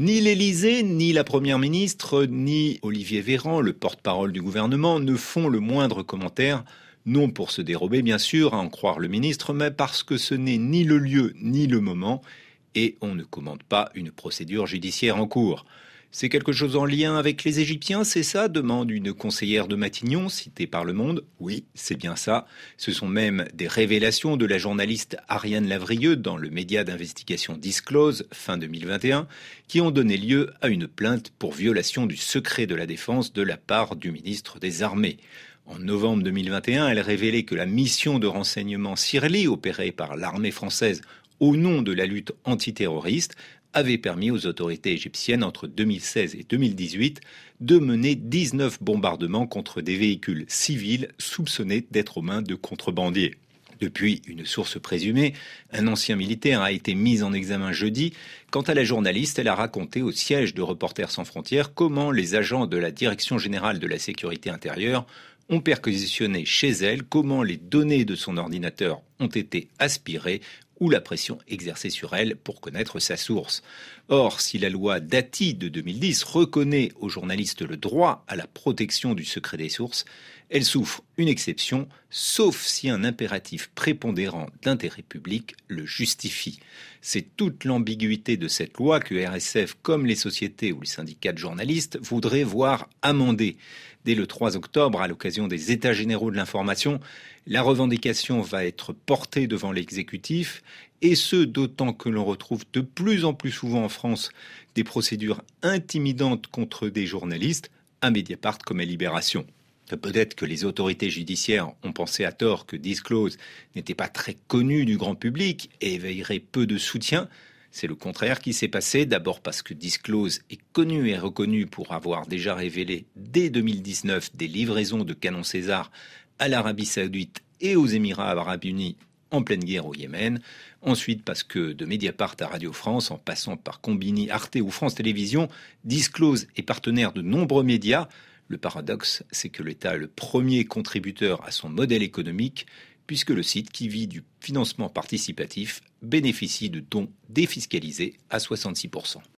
Ni l'Élysée, ni la Première ministre, ni Olivier Véran, le porte-parole du gouvernement, ne font le moindre commentaire, non pour se dérober bien sûr, à en croire le ministre, mais parce que ce n'est ni le lieu ni le moment, et on ne commande pas une procédure judiciaire en cours. C'est quelque chose en lien avec les Égyptiens, c'est ça? demande une conseillère de Matignon, citée par Le Monde. Oui, c'est bien ça. Ce sont même des révélations de la journaliste Ariane Lavrieux dans le média d'investigation Disclose, fin 2021, qui ont donné lieu à une plainte pour violation du secret de la défense de la part du ministre des Armées. En novembre 2021, elle révélait que la mission de renseignement Sirli, opérée par l'armée française au nom de la lutte antiterroriste, avait permis aux autorités égyptiennes entre 2016 et 2018 de mener 19 bombardements contre des véhicules civils soupçonnés d'être aux mains de contrebandiers. Depuis une source présumée, un ancien militaire a été mis en examen jeudi. Quant à la journaliste, elle a raconté au siège de Reporters sans frontières comment les agents de la Direction générale de la sécurité intérieure ont perquisitionné chez elle, comment les données de son ordinateur ont été aspirées ou la pression exercée sur elle pour connaître sa source. Or, si la loi Dati de 2010 reconnaît aux journalistes le droit à la protection du secret des sources, elle souffre une exception, sauf si un impératif prépondérant d'intérêt public le justifie. C'est toute l'ambiguïté de cette loi que RSF, comme les sociétés ou les syndicats de journalistes, voudraient voir amendée. Dès le 3 octobre, à l'occasion des États généraux de l'information, la revendication va être portée devant l'exécutif, et ce d'autant que l'on retrouve de plus en plus souvent en France des procédures intimidantes contre des journalistes, à Mediapart comme à Libération. Peut-être que les autorités judiciaires ont pensé à tort que Disclose n'était pas très connu du grand public et éveillerait peu de soutien. C'est le contraire qui s'est passé, d'abord parce que Disclose est connu et reconnu pour avoir déjà révélé dès 2019 des livraisons de canons César à l'Arabie saoudite et aux Émirats arabes unis en pleine guerre au Yémen. Ensuite, parce que de Mediapart à Radio France, en passant par Combini, Arte ou France Télévisions, Disclose est partenaire de nombreux médias. Le paradoxe, c'est que l'État est le premier contributeur à son modèle économique, puisque le site qui vit du financement participatif bénéficie de dons défiscalisés à 66%.